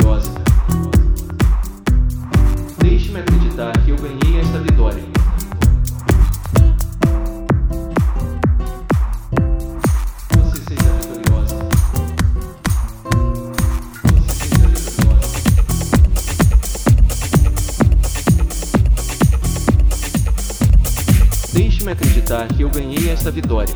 vitoriosa. Deixe-me acreditar que eu ganhei esta vitória. Deixe-me acreditar que eu ganhei esta vitória.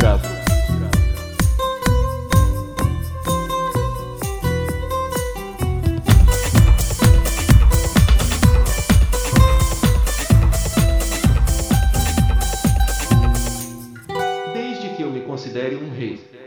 escravo. Desde que eu me considere um rei.